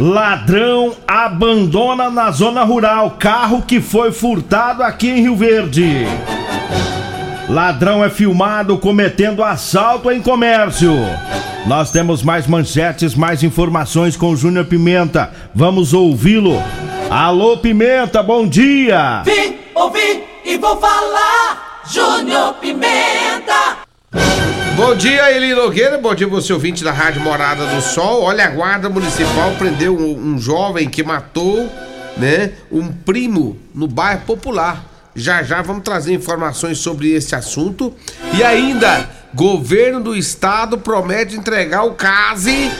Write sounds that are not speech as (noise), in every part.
Ladrão abandona na zona rural carro que foi furtado aqui em Rio Verde. Ladrão é filmado cometendo assalto em comércio. Nós temos mais manchetes, mais informações com Júnior Pimenta. Vamos ouvi-lo. Alô, Pimenta, bom dia! Vim, ouvi e vou falar. Júnior Pimenta. Bom dia, Eli Nogueira. Bom dia, você ouvinte da Rádio Morada do Sol. Olha, a Guarda Municipal prendeu um, um jovem que matou, né, um primo no bairro Popular. Já já vamos trazer informações sobre esse assunto. E ainda, governo do estado promete entregar o case.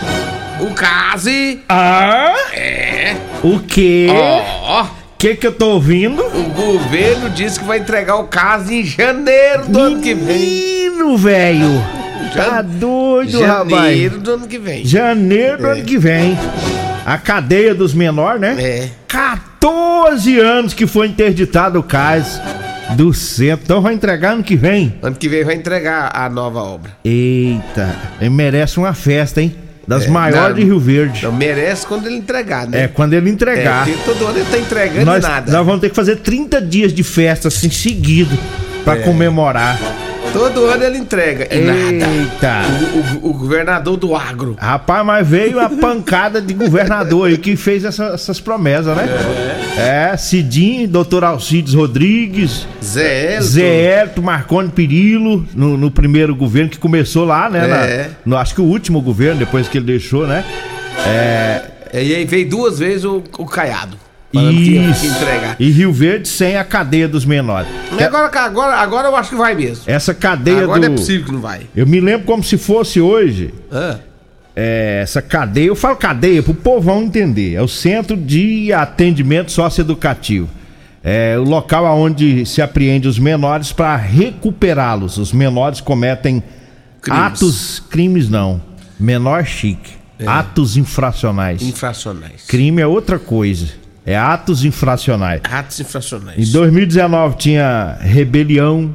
O case. Ah? É. O quê? Ó. que que eu tô ouvindo? O governo disse que vai entregar o caso em janeiro do ano que vem. Menino, velho! Tá doido, rapaz! Janeiro do ano que vem. Janeiro do ano que vem. A cadeia dos menores, né? É. 14 anos que foi interditado o CAS do centro. Então vai entregar ano que vem. Ano que vem vai entregar a nova obra. Eita, ele merece uma festa, hein? Das É, maiores de Rio Verde. Não merece quando ele entregar, né? É, quando ele entregar. É, todo ano ele tá entregando nós, nada. nós vamos ter que fazer 30 dias de festa assim seguido pra É. comemorar. Todo ano ele entrega e nada. Eita! O, o- o governador do agro. Rapaz, mas veio a pancada de governador aí que fez essa- essas promessas, né? É, Cidinho, doutor Alcides Rodrigues, Zé Elton. Zé Elton, Marconi Perillo, no, no primeiro governo que começou lá, né? na- É. no, acho que o último governo, depois que ele deixou, né? É, E aí veio duas vezes o, o Caiado. Isso. E Rio Verde sem a cadeia dos menores. Mas agora, agora, agora eu acho que vai mesmo. Essa cadeia Agora do. não é possível que não vai. Eu me lembro como se fosse hoje. Ah, É, essa cadeia, eu falo cadeia pro povão entender. É o Centro de Atendimento Socioeducativo. É o local onde se apreende os menores para recuperá-los. Os menores cometem Crimes. atos, crimes não, menor chique, atos infracionais. infracionais. Crime é outra coisa, é atos infracionais. Atos infracionais. Em 2019 tinha rebelião,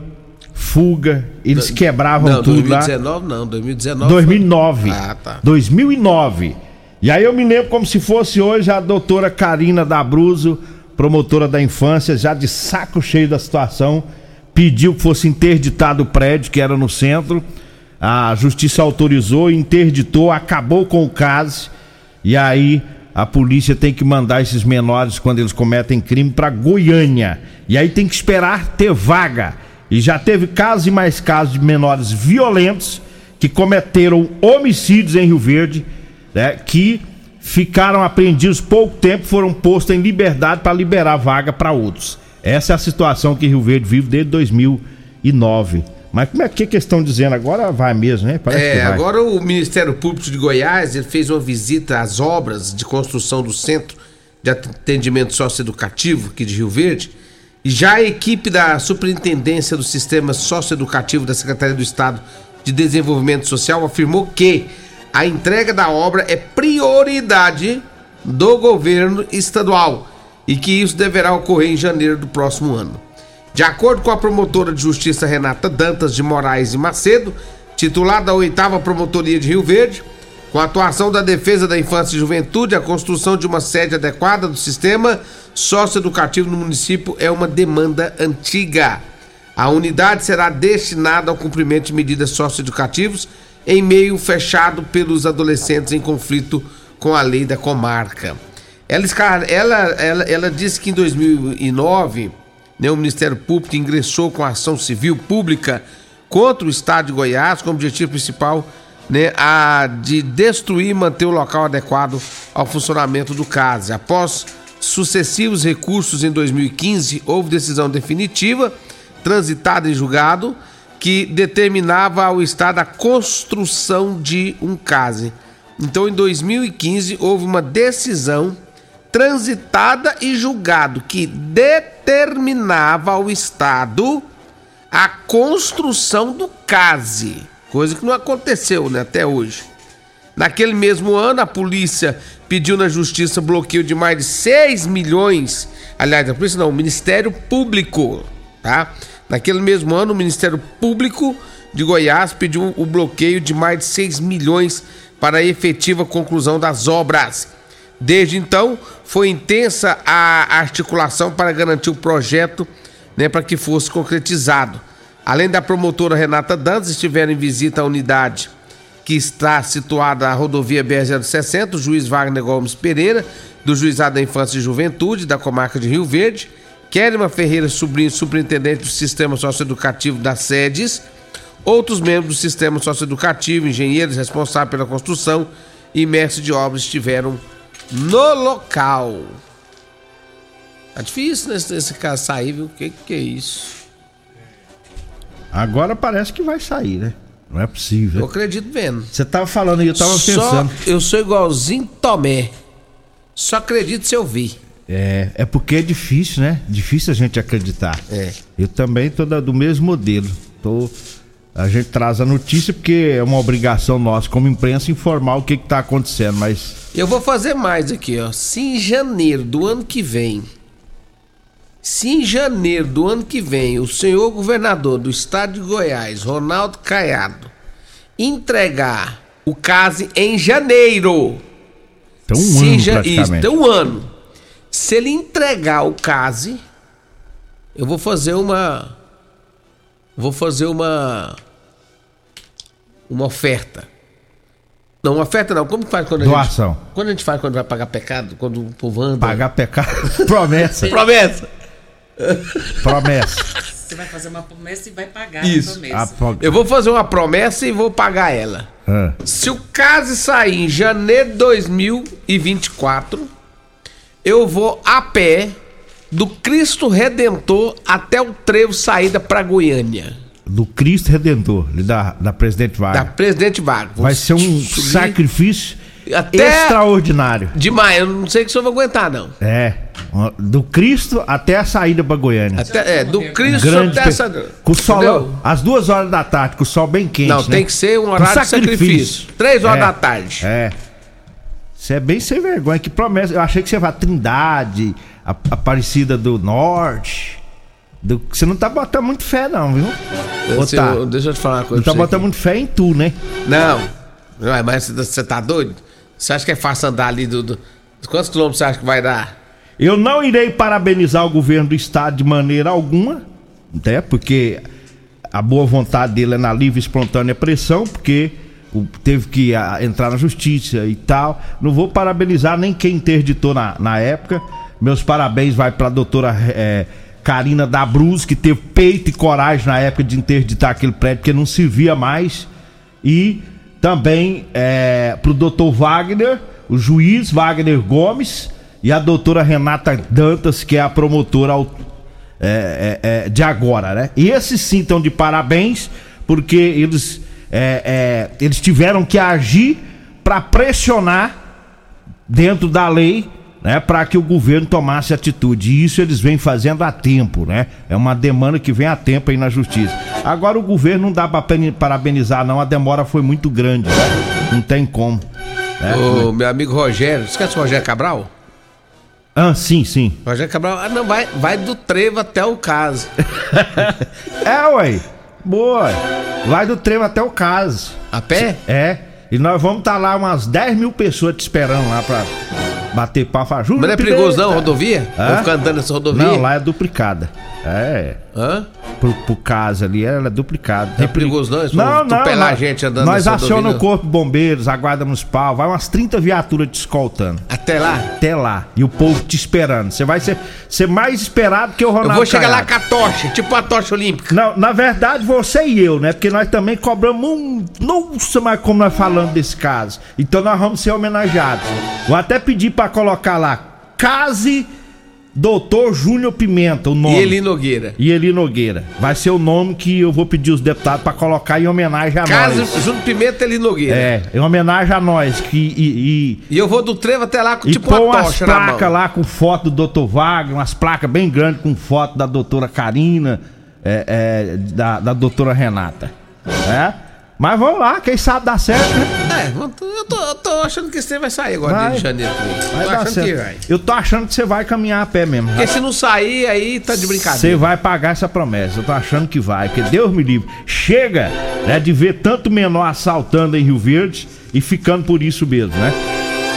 fuga, eles quebravam Não, tudo lá. 2019 não, 2019. 2009. Ah, tá. 2009. E aí eu me lembro como se fosse hoje a doutora Karina Dabruzo, promotora da infância, já de saco cheio da situação, pediu que fosse interditado o prédio que era no centro. A justiça autorizou, interditou, acabou com o caso. E aí a polícia tem que mandar esses menores quando eles cometem crime para Goiânia. E aí tem que esperar ter vaga. E já teve casos e mais casos de menores violentos que cometeram homicídios em Rio Verde, né, que ficaram apreendidos pouco tempo, foram postos em liberdade para liberar vaga para outros. Essa é a situação que Rio Verde vive desde 2009. Mas como é que, estão dizendo agora? Vai mesmo, né? Parece que É, vai. agora o Ministério Público de Goiás ele fez uma visita às obras de construção do Centro de Atendimento Socioeducativo aqui de Rio Verde. E já a equipe da Superintendência do Sistema Socioeducativo da Secretaria do Estado de Desenvolvimento Social afirmou que a entrega da obra é prioridade do governo estadual e que isso deverá ocorrer em janeiro do próximo ano. De acordo com a promotora de justiça Renata Dantas de Moraes e Macedo, titular da oitava promotoria de Rio Verde, com a atuação da Defesa da Infância e Juventude, a construção de uma sede adequada do sistema socioeducativo no município é uma demanda antiga. A unidade será destinada ao cumprimento de medidas socioeducativas em meio fechado pelos adolescentes em conflito com a lei da comarca. Ela, ela, ela, ela disse que em 2009 né, o Ministério Público ingressou com ação civil pública contra o Estado de Goiás com o objetivo principal né, a de destruir e manter o local adequado ao funcionamento do CASE. Após sucessivos recursos em 2015, houve decisão definitiva, transitada em julgado, que determinava ao Estado a construção de um CASE. Então, em 2015, houve uma decisão transitada e julgado que determinava ao Estado a construção do CASE, coisa que não aconteceu né, até hoje. Naquele mesmo ano, a polícia pediu na justiça bloqueio de mais de 6 milhões. Aliás, a polícia não, o Ministério Público, tá? Naquele mesmo ano, o Ministério Público de Goiás pediu o bloqueio de mais de 6 milhões para a efetiva conclusão das obras. Desde então, foi intensa a articulação para garantir o projeto né, para que fosse concretizado. Além da promotora Renata Dantas, estiveram em visita à unidade que está situada na rodovia BR-060, o juiz Wagner Gomes Pereira, do Juizado da Infância e Juventude, da comarca de Rio Verde, Kelma Ferreira Sobrinho, superintendente do Sistema Socioeducativo das sedes, outros membros do Sistema Socioeducativo, engenheiros responsáveis pela construção e mestres de obras estiveram no local. Tá difícil nesse, nesse caso sair, viu? O que, que é isso? Agora parece que vai sair, né? Não é possível. Eu acredito vendo. Você tava falando aí, eu tava Só pensando. Eu sou igualzinho Tomé. Só acredito se eu vi. É, é porque é difícil, né? Difícil a gente acreditar. É. Eu também tô da- do mesmo modelo. Tô, a gente traz a notícia porque é uma obrigação nossa como imprensa informar o que que tá acontecendo, mas Eu vou fazer mais aqui, ó. Se em janeiro do ano que vem. Se em janeiro do ano que vem o senhor governador do estado de Goiás, Ronaldo Caiado, entregar o CASE em janeiro. tem um se ano ja- Isso, tem um ano. Se ele entregar o CASE, eu vou fazer uma. Vou fazer uma. Uma oferta. Não, uma oferta não. Como que faz quando a Doação. gente. Quando a gente faz quando vai pagar pecado? Quando o povo anda. Pagar pecado. (laughs) promessa. (laughs) Promessa! promessa. Você vai fazer uma promessa e vai pagar Isso. a promessa. A pro- Eu vou fazer uma promessa e vou pagar ela. Ah, Se o CASE sair em janeiro de 2024, eu vou a pé do Cristo Redentor até o trevo saída para Goiânia. Do Cristo Redentor, da, da Presidente Da Vargas. Presidente Vargas. Vai ser um subir sacrifício Até- extraordinário. Demais, eu não sei que o senhor vai aguentar, não. É. Do Cristo até a saída pra Goiânia. Até, é, do Cristo Grande até essa. Com o sol, Entendeu? às duas horas da tarde, com o sol bem quente. Não, né? tem que ser um horário de sacrifício. Três horas É, da tarde. É. Você é bem sem vergonha. Que promessa. Eu achei que você vai Trindade, a Aparecida do Norte. Do... Você não tá botando muito fé, não, viu? Deixa, tá? eu, deixa eu te falar uma coisa. Não tá botando muito fé em tu, né? Não. Ué, mas você- você tá doido? Você acha que é fácil andar ali do. do- Quantos quilômetros você acha que vai dar? Eu não irei parabenizar o governo do estado de maneira alguma, até porque a boa vontade dele é na livre e espontânea pressão, porque teve que ah, entrar na justiça e tal. Não vou parabenizar nem quem interditou na, na época. Meus parabéns vai para a doutora eh, Karina Dabruz, que teve peito e coragem na época de interditar aquele prédio, porque não servia mais. E também é, pro doutor Wagner, o juiz Wagner Gomes e a doutora Renata Dantas, que é a promotora é, é, é, de agora, né? E esses sim estão de parabéns, porque eles, é, é, eles tiveram que agir para pressionar dentro da lei, né, para que o governo tomasse atitude. E isso eles vêm fazendo há tempo, né? É uma demanda que vem há tempo aí na justiça. Agora o governo não dá para parabenizar não, a demora foi muito grande, né? Não tem como. né? Ô, meu amigo Rogério. Esquece o Rogério Cabral? Ah, sim, sim. Rogério Cabral, ah, não, vai, vai do trevo até o caso. (laughs) É, ué. Boa. Vai do trevo até o caso. A pé? É. E nós vamos estar lá umas 10 mil pessoas te esperando lá pra bater papo. Falar, "Júnior Mas não é Pimenta." perigoso não, rodovia? Hã? Vou ficar andando nessa rodovia? Não, lá é duplicada. É. Hã? Pro, pro caso ali, ela é duplicada. Não é perigoso não? Eles Não, não. atropelar nós- a gente andando Nós acionamos o não? corpo de bombeiros, a guarda municipal, vai umas 30 viaturas te escoltando. Até lá? Até lá. E o povo te esperando. Você vai ser, ser mais esperado que o Ronaldo Eu vou chegar lá Caiado. com a tocha, tipo a tocha olímpica. Não, na verdade, você e eu, né? Porque nós também cobramos um. Nossa, mas como nós falamos desse caso. Então nós vamos ser homenageados. Vou até pedir pra colocar lá. Case Doutor Júnior Pimenta, o nome. E Eli Nogueira. E Eli Nogueira. Vai ser o nome que eu vou pedir os deputados pra colocar em homenagem a Casa nós. Júnior Pimenta Eli Nogueira. É, em homenagem a nós. Que, e, e, E eu vou do trevo até lá com e tipo põe uma umas tocha mão. placas lá com foto do Dr. Wagner, umas placas bem grandes com foto da doutora Karina, é, é, da, da doutora Renata. É? Mas vamos lá, quem sabe dá certo, né? É, eu tô, eu tô achando que trem vai sair agora Vai. de janeiro. Vai tô achando certo. que vai. Eu tô achando que você vai caminhar a pé mesmo. Porque se não sair, aí tá de Você brincadeira. vai pagar essa promessa. Eu tô achando que vai, porque Deus me livre. Chega né, de ver tanto menor assaltando em Rio Verde e ficando por isso mesmo, né?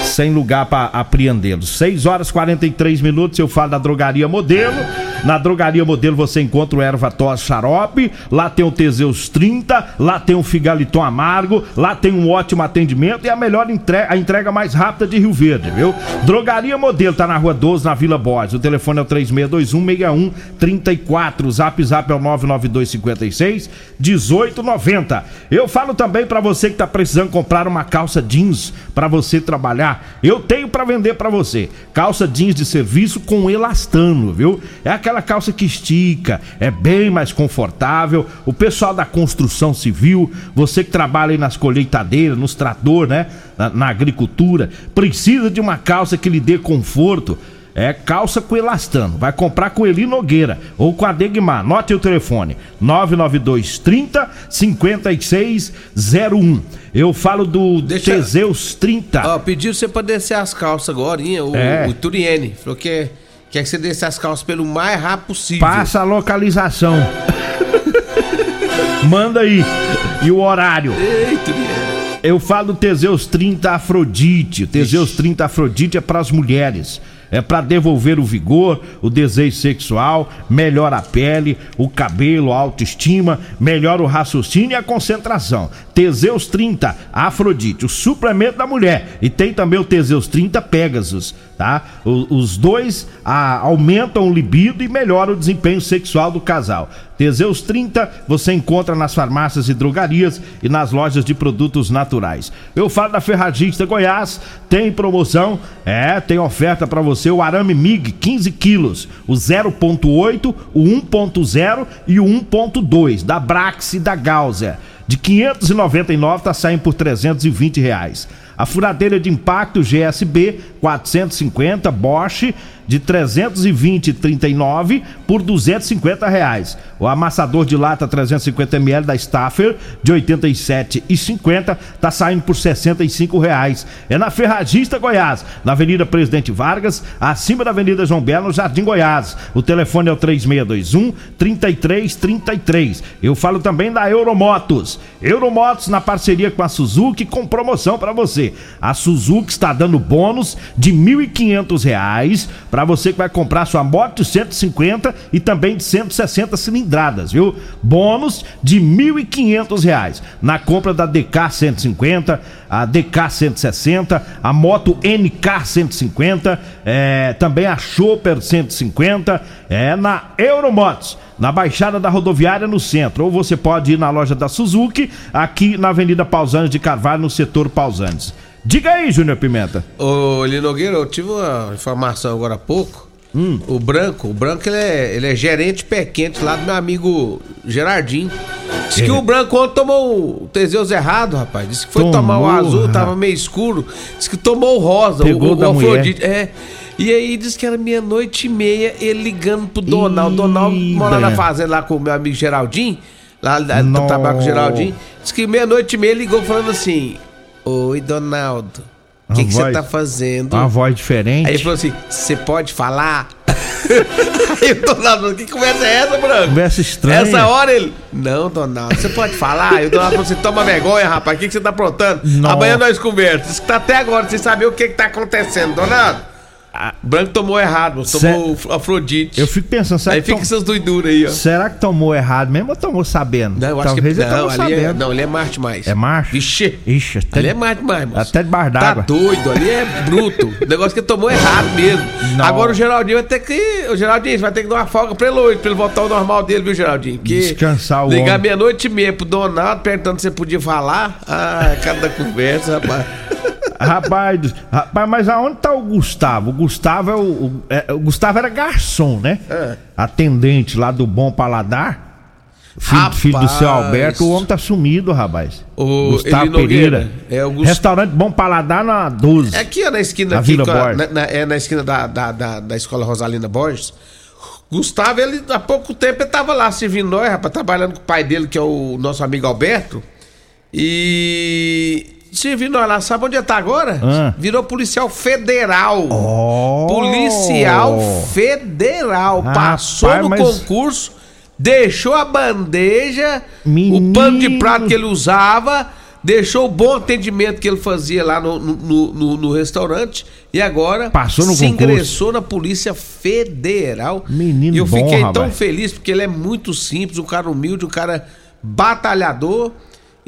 Sem lugar pra apreendê-los. 6 horas e 43 minutos. Eu falo da Drogaria Modelo. Na Drogaria Modelo você encontra o Erva Tos Xarope. Lá tem o Teseus 30. Lá tem o Figaliton Amargo. Lá tem um ótimo atendimento e a melhor entrega, a entrega mais rápida de Rio Verde, viu? Drogaria Modelo tá na rua 12, na Vila Borges. O telefone é o 3621 64. O zap zap é o 99256 1890. Eu falo também pra você que tá precisando comprar uma calça jeans pra você trabalhar. Eu tenho pra vender pra você. Calça jeans de serviço com elastano, viu? É aquela calça que estica, é bem mais confortável. O pessoal da construção civil, você que trabalha aí nas colheitadeiras, nos trator, né? Na, na agricultura, precisa de uma calça que lhe dê conforto. É calça com elastano. Vai comprar com Eli Nogueira ou com a Degmar. Note o telefone: 992 30 5601. Eu falo do Deixa- Teseus 30. Ó, pediu você pra descer as calças agora, o, É. o Turiene. Falou que quer que você desça as calças pelo mais rápido possível. Passa a localização. (laughs) Manda aí. E o horário. Ei, Turiene. Eu falo Teseus 30 Afrodite. Teseus 30 Afrodite é para as mulheres. É para devolver o vigor, o desejo sexual, melhora a pele, o cabelo, a autoestima, melhora o raciocínio e a concentração. Teseus 30 Afrodite, o suplemento da mulher. E tem também o Teseus 30 Pegasus, tá? O- os dois ah, aumentam o libido e melhoram o desempenho sexual do casal. Teseus 30 você encontra nas farmácias e drogarias e nas lojas de produtos naturais. Eu falo da Ferragista Goiás, tem promoção, é, tem oferta pra você o arame MIG 15 quilos, o 0.8, o 1.0 e o 1.2 da Brax e da Gauser. De 599 tá saindo por 320 reais. A furadeira de impacto GSB 450 Bosch de 320 39 por 250 reais. O amassador de lata 350 ml da Staffer de 87 e 50 tá saindo por 65 reais. É na Ferragista Goiás, na Avenida Presidente Vargas, acima da Avenida João Belo, no Jardim Goiás. O telefone é o 3621 3333. Eu falo também da Euromotos. Euromotos na parceria com a Suzuki com promoção para você. A Suzuki está dando bônus de 1.500 reais para você que vai comprar sua moto de 150 e também de 160 cilindradas, viu? Bônus de 1.500 reais na compra da DK 150, a DK 160, a moto NK 150, é, também a Chopper 150, é na Euromotos na Baixada da Rodoviária no centro. Ou você pode ir na loja da Suzuki, aqui na Avenida Pausanes de Carvalho, no setor Pausanes. Diga aí, Júnior Pimenta. Ô, Eli Nogueira, eu tive uma informação agora há pouco. Hum. O Branco, o Branco ele é, ele é gerente pé quente lá do meu amigo Gerardinho. Diz É. que o Branco ontem tomou o Teseus errado, rapaz. Disse que foi Tomou, tomar o azul, rapaz. tava meio escuro. Disse que tomou o rosa, Pegou o, o, da o mulher. Afrodite. É. E aí disse que era meia-noite e meia, ele ligando pro Donaldo. Ih, Donaldo mora na fazenda lá com o meu amigo Geraldinho. Lá, Nó. trabalha com o Geraldinho. Diz que meia-noite e meia ligou falando assim: Oi, Donaldo. O que você tá fazendo? Uma voz diferente. Aí ele falou assim: você pode falar? (laughs) Aí o Donaldo falou: que conversa é essa, Branco? Conversa estranha. Essa hora ele. Não, Donaldo, você pode falar? Aí o Donaldo falou assim: toma vergonha, rapaz, o que, que você tá aprontando? Nossa. Amanhã nós conversamos. Isso que tá até agora, sem saber o que, que tá acontecendo, Donaldo. Branco tomou errado, tomou Afrodite. Eu fico pensando, será Aí que, fica tom- essas doiduras aí, ó. será que tomou errado mesmo ou tomou sabendo? Não, eu acho Talvez que ele não, tomou ali é, sabendo. não, ali é macho demais. É macho? Vixe. Ixi, até, Ali é macho demais, moço. até debaixo Tá d'água. doido, ali é bruto. O negócio que ele tomou errado mesmo. Não. Agora o Geraldinho vai ter que. O Geraldinho vai ter que dar uma folga pra ele hoje, pra ele voltar ao normal dele, viu, Geraldinho? Que Descansar o Ligar meia-noite e meia pro Donaldo, perguntando se você podia falar. Ah, cada conversa, rapaz. Rapaz, rapaz, mas aonde tá o Gustavo? O Gustavo é o. o- é- o Gustavo era garçom, né? É. Atendente lá do Bom Paladar. Filho, Rapaz. filho do seu Alberto, o homem tá sumido, rapaz. O Gustavo Eli Pereira. é o Gus- Restaurante Bom Paladar na 12. É aqui, ó, na esquina Na aqui, Vila a- Borges. na, na- é na esquina da, da, da, da escola Rosalina Borges. Gustavo, ele há pouco tempo ele tava lá servindo nós, rapaz, trabalhando com o pai dele, que é o nosso amigo Alberto. E servindo nós lá, sabe onde ele tá agora? Ah. Virou policial federal. Oh! Policial federal. Rapaz, Passou no mas- concurso, deixou a bandeja, o Menino. pano de prato que ele usava, deixou o bom atendimento que ele fazia lá no, no, no- no restaurante e agora Passou no se concurso. ingressou na Polícia Federal. Menino e eu bom, fiquei tão rapaz. feliz porque ele é muito simples, um cara humilde, um cara batalhador.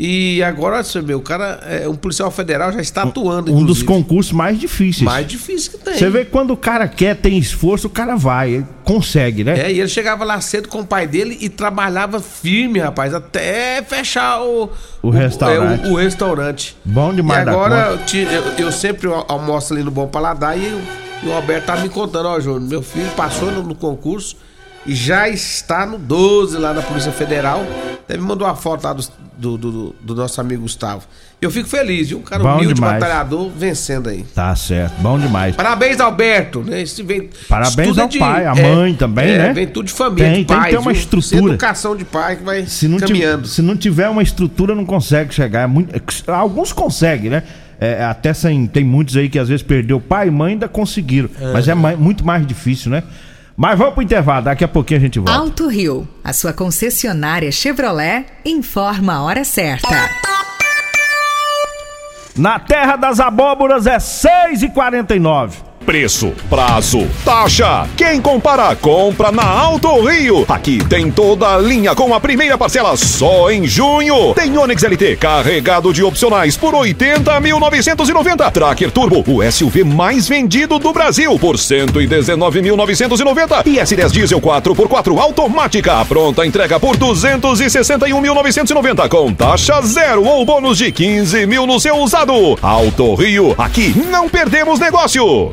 E agora, só, meu, o cara é um policial federal, já está atuando, Um dos inclusive. concursos mais difíceis. mais difícil que tem. Você vê que quando o cara quer, tem esforço, o cara vai, ele consegue, né? É, e ele chegava lá cedo com o pai dele e trabalhava firme, rapaz, até fechar o, O restaurante. é, o, o restaurante. Bom demais E agora eu, eu- eu sempre al- almoço ali no Bom Paladar e, o- e o Alberto tá me contando, ó, Júnior, meu filho passou no, no concurso e já está no 12 lá na Polícia Federal. Até me mandou uma foto lá do, do, do- do nosso amigo Gustavo. E eu fico feliz, viu? Um cara Bom humilde, demais. batalhador, vencendo aí. Tá certo, bom demais. Parabéns, Alberto, né? Esse vem, Parabéns é ao pai, à mãe também, é, né? Vem tudo de família, Tem, de tem que ter uma viu? estrutura. Educação de pai que vai Se caminhando. se não tiver uma estrutura, não consegue chegar. É muito- é, alguns conseguem, né? É, até sem, tem muitos aí que às vezes perdeu pai e mãe ainda conseguiram. Mas é mai- muito mais difícil, né? Mas vamos pro intervalo, daqui a pouquinho a gente volta. Alto Rio, a sua concessionária Chevrolet, informa a hora certa. Na terra das abóboras é 6,49. Preço, prazo, taxa. Quem compara, compra na Alto Rio. Aqui tem toda a linha com a primeira parcela só em junho. Tem Onix LT carregado de opcionais por 80.990. Tracker Turbo, o SUV mais vendido do Brasil por 119.990. E S10 Diesel 4x4 automática, pronta entrega por 261.990 com taxa zero ou bônus de 15 mil no seu usado. Alto Rio, aqui não perdemos negócio.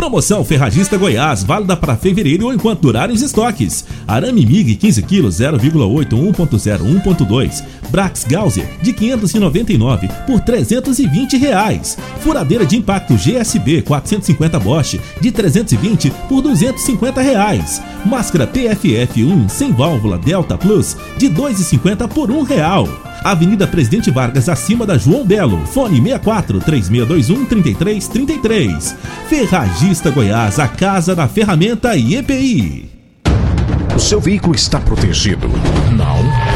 Promoção Ferragista Goiás, válida para fevereiro ou enquanto durarem os estoques. Arame MIG 15 kg 0,8 1.0 1.2. Brax Gauser de 599 por 320 reais. Furadeira de impacto GSB 450 Bosch de 320 por 250 reais. Máscara PFF 1 sem válvula Delta Plus de 2,50 por 1 real. Avenida Presidente Vargas, acima da João Belo. Fone 64 3621 3333. Ferragista Goiás, a casa da ferramenta e EPI. O seu veículo está protegido? Não?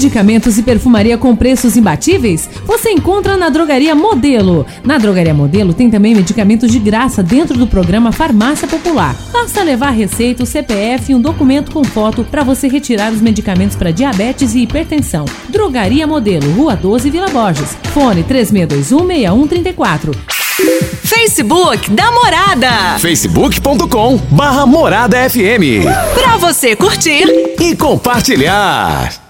Medicamentos e perfumaria com preços imbatíveis? Você encontra na Drogaria Modelo. Na Drogaria Modelo tem também medicamentos de graça dentro do programa Farmácia Popular. Basta levar receita, o CPF e um documento com foto para você retirar os medicamentos para diabetes e hipertensão. Drogaria Modelo, Rua 12, Vila Borges. Fone 36216134. Facebook da Morada. facebook.com barra Morada FM. Pra você curtir e compartilhar.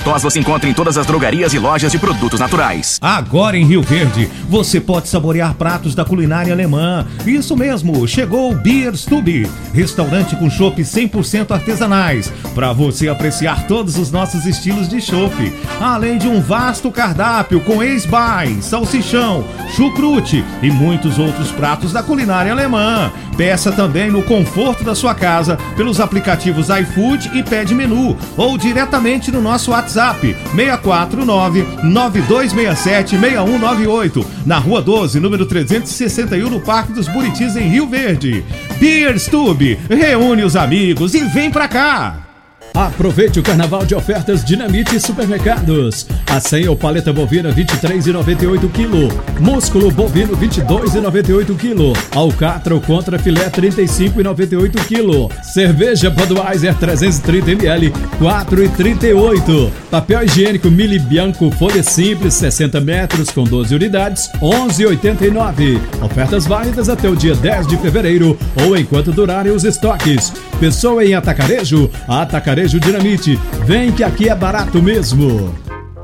tos você encontra em todas as drogarias e lojas de produtos naturais. Agora em Rio Verde, você pode saborear pratos da culinária alemã. Isso mesmo, chegou o Beer Stube, restaurante com chopp 100% artesanais, para você apreciar todos os nossos estilos de chopp, além de um vasto cardápio com ex-bai, salsichão, chucrute e muitos outros pratos da culinária alemã. Peça também no conforto da sua casa pelos aplicativos iFood e Pede Menu ou diretamente no nosso WhatsApp 649 9267 6198 na Rua 12, número 361 no Parque dos Buritis em Rio Verde. Beer Stube, reúne os amigos e vem pra cá. Aproveite o carnaval de ofertas Dinamite Supermercados. A senha ou paleta bovina 23,98 kg. Músculo bovino 22,98 kg. Alcatra ou contra filé 35,98 kg. Cerveja Budweiser 330 ml 4,38. Papel higiênico Mili Bianco folha simples 60 metros com 12 unidades 11,89. Ofertas válidas até o dia 10 de fevereiro ou enquanto durarem os estoques. Pessoa em Atacarejo, Atacarejo Dinamite. Vem que aqui é barato mesmo.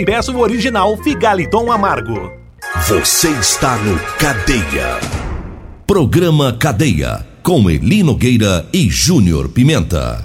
e peça o original Figaliton Amargo. Você está no Cadeia. Programa Cadeia. Com Eli Nogueira e Júnior Pimenta.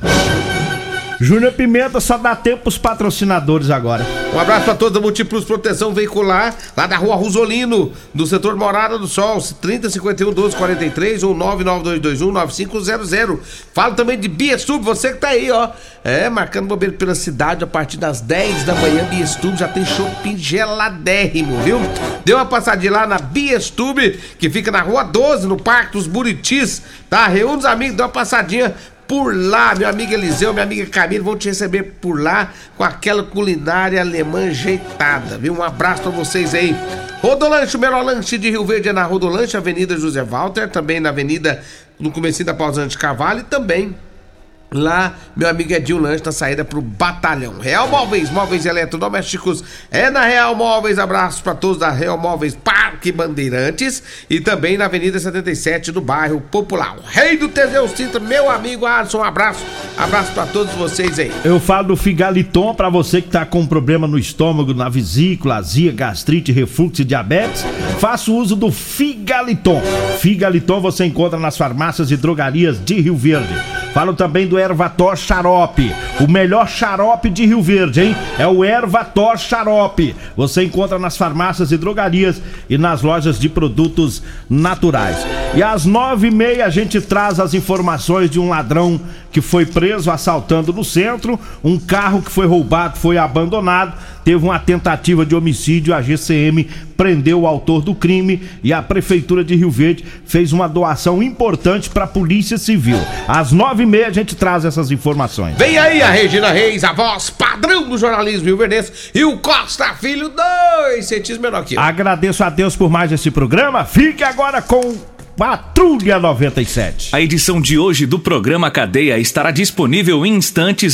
Júnior Pimenta só dá tempo pros patrocinadores agora. Um abraço para todos da Múltiplos Proteção Veicular, lá da rua Rosolino, do setor Morada do Sol, 3051 1243 ou 99221 9500. Falo também de Biestub, você que tá aí, ó. É, marcando bobeira pela cidade a partir das 10 da manhã. Biestub já tem shopping geladérrimo, viu? Deu uma passadinha lá na Biestub, que fica na rua 12, no Parque dos Buritis, tá? Reúne os amigos, dá uma passadinha por lá, meu amigo Eliseu, minha amiga Camila vão te receber por lá com aquela culinária alemã ajeitada, viu? Um abraço pra vocês aí. Rodolanche, o melhor lanche de Rio Verde é na Rodolanche, Avenida José Walter, também na Avenida, no comecinho da Pausante Cavalho e também Lá, meu amigo Edinho Lanche na saída pro batalhão. Real Móveis, móveis eletrodomésticos. É na Real Móveis. Abraços para todos da Real Móveis Parque Bandeirantes. E também na Avenida 77 do bairro Popular. O rei do Teseus Cinta, meu amigo Alisson. Um abraço. Abraço para todos vocês aí. Eu falo do Figaliton para você que tá com problema no estômago, na vesícula, azia, gastrite, refluxo e diabetes. Faça uso do Figaliton. Figaliton você encontra nas farmácias e drogarias de Rio Verde. Falo também do Ervator Xarope, o melhor xarope de Rio Verde, hein? É o Ervator Xarope. Você encontra nas farmácias e drogarias e nas lojas de produtos naturais. E às nove e meia a gente traz as informações de um ladrão que foi preso assaltando no centro, um carro que foi roubado, foi abandonado, teve uma tentativa de homicídio, a GCM prendeu o autor do crime e a prefeitura de Rio Verde fez uma doação importante para a Polícia Civil. Às nove e meia a gente traz essas informações. Vem aí a Regina Reis, a voz padrão do jornalismo rio verdense, e o Costa Filho, dois centímetros menor que eu. Agradeço a Deus por mais esse programa. Fique agora com Patrulha 97. A edição de hoje do programa Cadeia estará disponível em instantes em